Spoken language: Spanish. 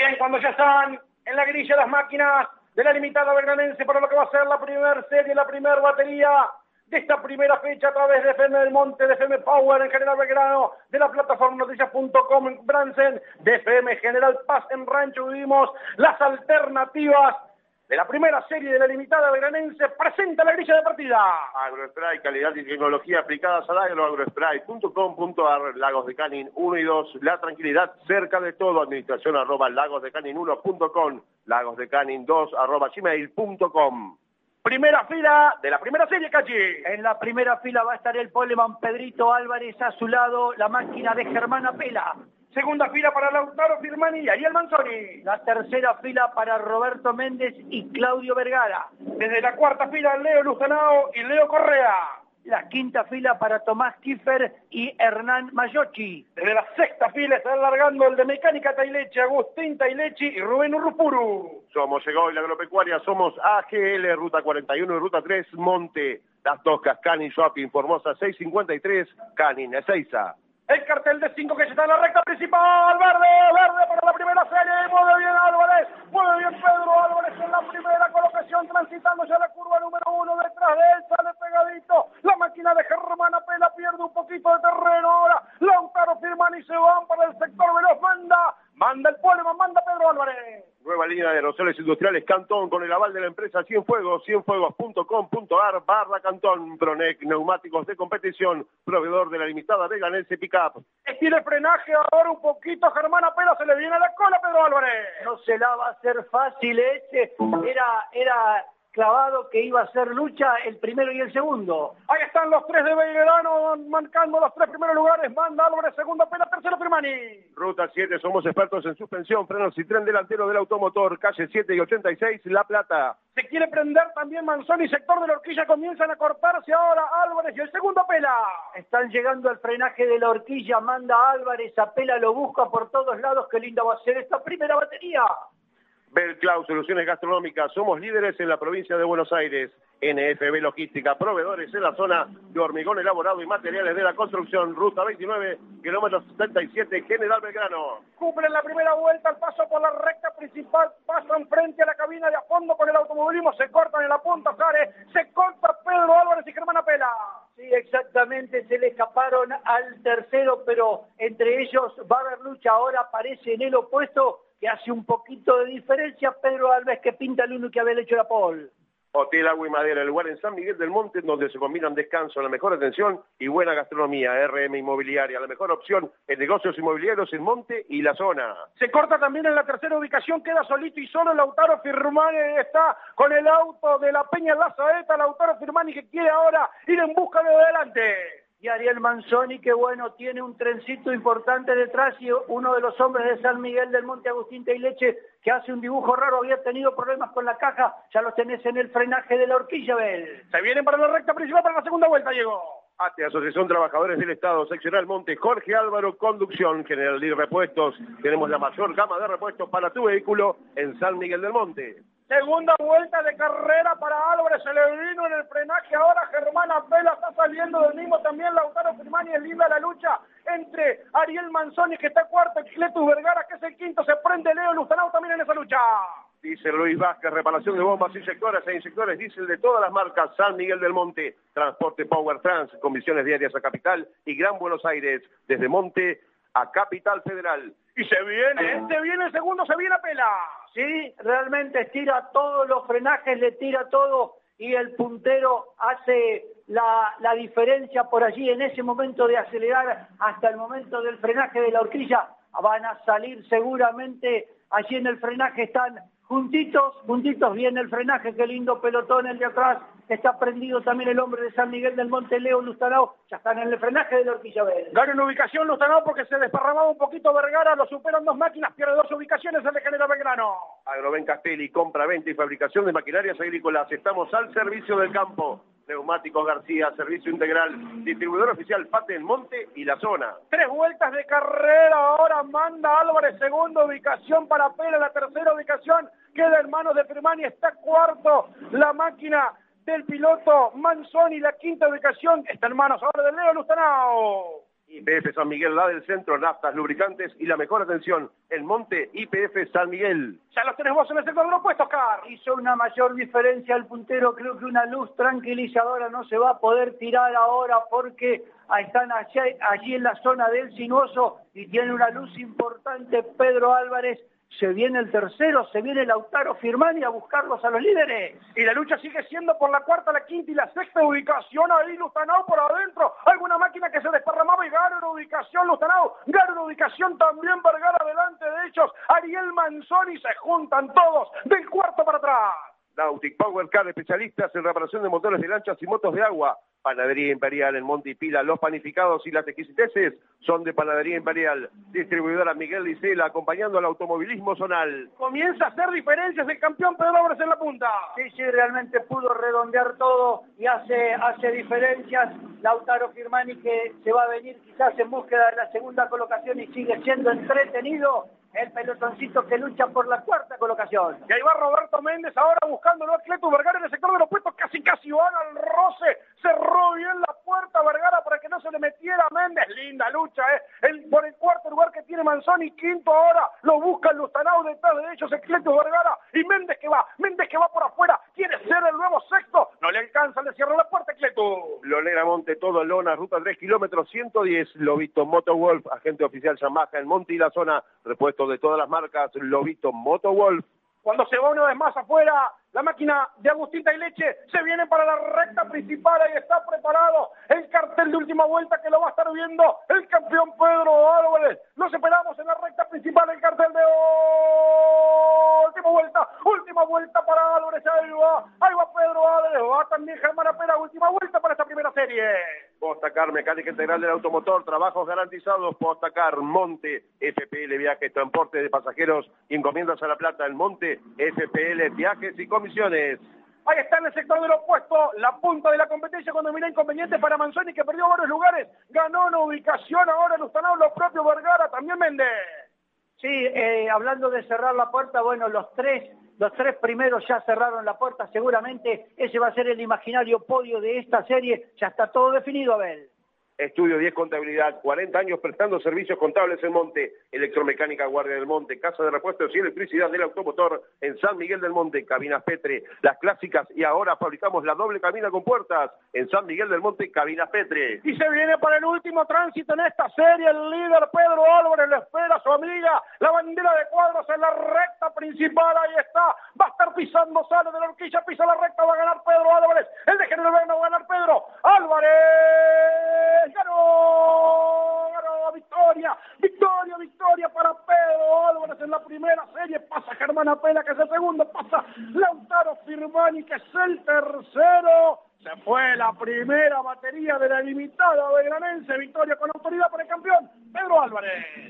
Bien, cuando ya están en la grilla las máquinas de la limitada belgranense para lo que va a ser la primera serie, la primera batería de esta primera fecha a través de FM del Monte, de FM Power en General Belgrano, de la plataforma noticias.com en Bransen, de FM General Paz en Rancho vivimos las alternativas de la primera serie de la limitada veranense presenta la grilla de partida. Agrospray, calidad y tecnología aplicadas al agro, agrospray.com.ar, Lagos de Canin 1 y 2, la tranquilidad cerca de todo, administración arroba lagosdecanin1.com, lagosdecanin 2 arroba gmail.com. Primera fila de la primera serie, Cachi. En la primera fila va a estar el poleman Pedrito Álvarez, a su lado la máquina de Germana Pela. Segunda fila para Lautaro Firmani y Ariel Manzoni. La tercera fila para Roberto Méndez y Claudio Vergara. Desde la cuarta fila, Leo Luzanao y Leo Correa. La quinta fila para Tomás Kiefer y Hernán Mayochi. Desde la sexta fila está alargando el de Mecánica Taileche, Agustín Tailechi y Rubén Urrupuru. Somos Llegó y la Agropecuaria, somos AGL, Ruta 41 y Ruta 3, Monte. Las Toscas, Canin Shopping, Formosa 653, Canin, Ezeiza. El cartel de cinco que ya está en la recta principal. Verde, verde para la primera serie. Mueve bien Álvarez. Mueve bien Pedro Álvarez en la primera colocación. Transitando ya la curva número uno. Detrás de él sale pegadito. La máquina de Germán Apela pierde un poquito de terreno. Ahora Lautaro firman y se van para el sector veloz. Manda. Manda el Poleman. Manda Pedro Álvarez. Nueva industriales Cantón con el aval de la empresa Cienfuegos, cienfuegos.com.ar barra Cantón, Pronec, neumáticos de competición, proveedor de la limitada Veganense Pickup. Tiene frenaje ahora un poquito, Germán Apela se le viene a la cola Pedro Álvarez. No se la va a hacer fácil ese. Era, era clavado que iba a ser lucha el primero y el segundo. Ahí están los tres de Belgrano marcando los tres primeros lugares. Manda Álvarez, segundo Pela, tercero Firmani. Ruta 7, somos expertos en suspensión, frenos y tren delantero del automotor, calle 7 y 86, La Plata. Se quiere prender también Manzoni, sector de la horquilla, comienzan a cortarse ahora Álvarez y el segundo Pela. Están llegando al frenaje de la horquilla, manda Álvarez, a Pela lo busca por todos lados. Qué linda va a ser esta primera batería. Belclau, soluciones gastronómicas. Somos líderes en la provincia de Buenos Aires. NFB Logística, proveedores en la zona de hormigón elaborado y materiales de la construcción. Ruta 29, kilómetro 77, General Belgrano. Cumplen la primera vuelta al paso por la recta principal. Pasan frente a la cabina de a fondo con el automovilismo. Se cortan en la punta, Sare. Se corta Pedro Álvarez y Germán Apela. Sí, exactamente, se le escaparon al tercero, pero entre ellos va a haber lucha. Ahora aparece en el opuesto que hace un poquito de diferencia Pedro Alves que pinta el uno que había hecho la Paul. Hotel Agua y Madera, el lugar en San Miguel del Monte donde se combinan descanso, la mejor atención y buena gastronomía. RM Inmobiliaria, la mejor opción en negocios inmobiliarios en Monte y la zona. Se corta también en la tercera ubicación, queda solito y solo Lautaro Firmani está con el auto de la Peña Lazaeta, Lautaro Firmani que quiere ahora ir en busca de adelante y Ariel Manzoni, que bueno, tiene un trencito importante detrás y uno de los hombres de San Miguel del Monte Agustín Leche que hace un dibujo raro, había tenido problemas con la caja, ya lo tenés en el frenaje de la horquilla, Bel. Se vienen para la recta principal para la segunda vuelta, llegó. ATE, Asociación Trabajadores del Estado, Seccional Monte, Jorge Álvaro, Conducción, General de Repuestos. Tenemos la mayor gama de repuestos para tu vehículo en San Miguel del Monte. Segunda vuelta de carrera para Álvarez, se le vino en el frenaje ahora Germán Apela, está saliendo del mismo también Lautaro Firmani, es linda la lucha entre Ariel Manzoni que está cuarto, Cletus Vergara que es el quinto, se prende Leo Luzanao también en esa lucha. Dice Luis Vázquez, reparación de bombas inyectoras e inyectores diésel de todas las marcas, San Miguel del Monte, Transporte Power Trans, comisiones diarias a Capital y Gran Buenos Aires, desde Monte a Capital Federal. Y se viene, se viene el segundo, se viene a pela. Sí, realmente tira todos los frenajes, le tira todo y el puntero hace la, la, diferencia por allí en ese momento de acelerar hasta el momento del frenaje de la horquilla. Van a salir seguramente, allí en el frenaje están juntitos, juntitos viene el frenaje, qué lindo pelotón el de atrás, está prendido también el hombre de San Miguel del Monte, Leo Lustanao, ya están en el frenaje de la horquilla verde. Gana en ubicación Lustanao porque se desparramaba un poquito Vergara, lo superan dos máquinas, pierde dos ubicaciones, el de General Belgrano. Agroven Castelli, compra, venta y fabricación de maquinarias agrícolas, estamos al servicio del campo. Neumáticos García, servicio integral, distribuidor oficial Pate el Monte y la zona. Tres vueltas de carrera, ahora manda Álvarez, segunda ubicación para Pera, la tercera ubicación queda en manos de Firmani, está cuarto la máquina del piloto Manzoni, la quinta ubicación está en manos ahora de Leo Lustanao. IPF San Miguel, la del centro, naftas, lubricantes y la mejor atención, el Monte IPF San Miguel. Ya los tenés vos en el sector de los puestos, Car. Hizo una mayor diferencia el puntero, creo que una luz tranquilizadora no se va a poder tirar ahora porque están allí, allí en la zona del sinuoso y tiene una luz importante Pedro Álvarez se viene el tercero, se viene Lautaro Firmani a buscarlos a los líderes. Y la lucha sigue siendo por la cuarta, la quinta y la sexta ubicación. Ahí Lustanao por adentro. Alguna máquina que se desparramaba y gana ubicación Lustanao. Gana una ubicación también Vergara delante de ellos. Ariel Manzoni se juntan todos del cuarto para atrás. Nautic Power Car, especialistas en reparación de motores de lanchas y motos de agua. Panadería Imperial en Monte y Pila. Los panificados y las exquisiteces son de Panadería Imperial. Distribuidora Miguel Licela, acompañando al automovilismo zonal. Comienza a hacer diferencias el campeón Pedro Álvarez en la punta. Sí, sí, realmente pudo redondear todo y hace, hace diferencias. Lautaro Firmani que se va a venir quizás en búsqueda de la segunda colocación y sigue siendo entretenido el pelotoncito que lucha por la cuarta colocación. Y ahí va Roberto Méndez ahora buscándolo a Cleto Vergara en el sector de los puestos, casi casi van al roce, cerró bien la puerta Vergara para que no se le metiera a Méndez, linda lucha, ¿eh? El, por el cuarto lugar que tiene Manzoni, quinto ahora, lo busca el Lustanao detrás de ellos, el Cleto Vergara, y Méndez que va, Méndez que va por afuera, quiere ser el nuevo sexto, no le alcanza, le cierra la puerta Cleto. Lolera Monte, todo Lona, ruta 3 kilómetros, 110, Lobito Motowolf, agente oficial Yamaha en Monte y la zona, repuesto de todas las marcas, Lobito Motowolf. Cuando se va una vez más afuera, la máquina de Agustín Leche se viene para la recta principal, ahí está preparado el cartel de última vuelta que lo va a estar viendo el campeón Pedro Álvarez. Nos esperamos en la recta principal el cartel de última vuelta, última vuelta para Álvarez, ahí va, ahí va Pedro Álvarez, va también Germán Apera, última vuelta para esta primera serie. Postacar, mecánica integral del automotor, trabajos garantizados, Postacar, Monte, FPL Viajes, transporte de pasajeros encomiendas a La Plata, el Monte, FPL Viajes y comisiones. Ahí está en el sector del opuesto, la punta de la competencia cuando mira inconveniente para Manzoni que perdió varios lugares, ganó una ubicación ahora en Ustanao, los propios Vergara, también Méndez. Sí, eh, hablando de cerrar la puerta, bueno, los tres, los tres primeros ya cerraron la puerta, seguramente ese va a ser el imaginario podio de esta serie, ya está todo definido, Abel. Estudio 10 Contabilidad, 40 años prestando servicios contables en Monte, Electromecánica Guardia del Monte, Casa de Repuestos y Electricidad del Automotor en San Miguel del Monte, Cabinas Petre, las clásicas y ahora fabricamos la doble cabina con puertas en San Miguel del Monte, Cabinas Petre. Y se viene para el último tránsito en esta serie, el líder Pedro Álvarez amiga, la bandera de cuadros en la recta principal, ahí está, va a estar pisando, sale de la horquilla, pisa la recta, va a ganar Pedro Álvarez, el de General va a ganar Pedro Álvarez. Ganó, ganó, victoria, victoria, victoria para Pedro Álvarez en la primera serie, pasa Germán Apela que es el segundo, pasa Lautaro Firmani que es el tercero, se fue la primera batería de la limitada belgranense, victoria con autoridad para el campeón, Pedro Álvarez.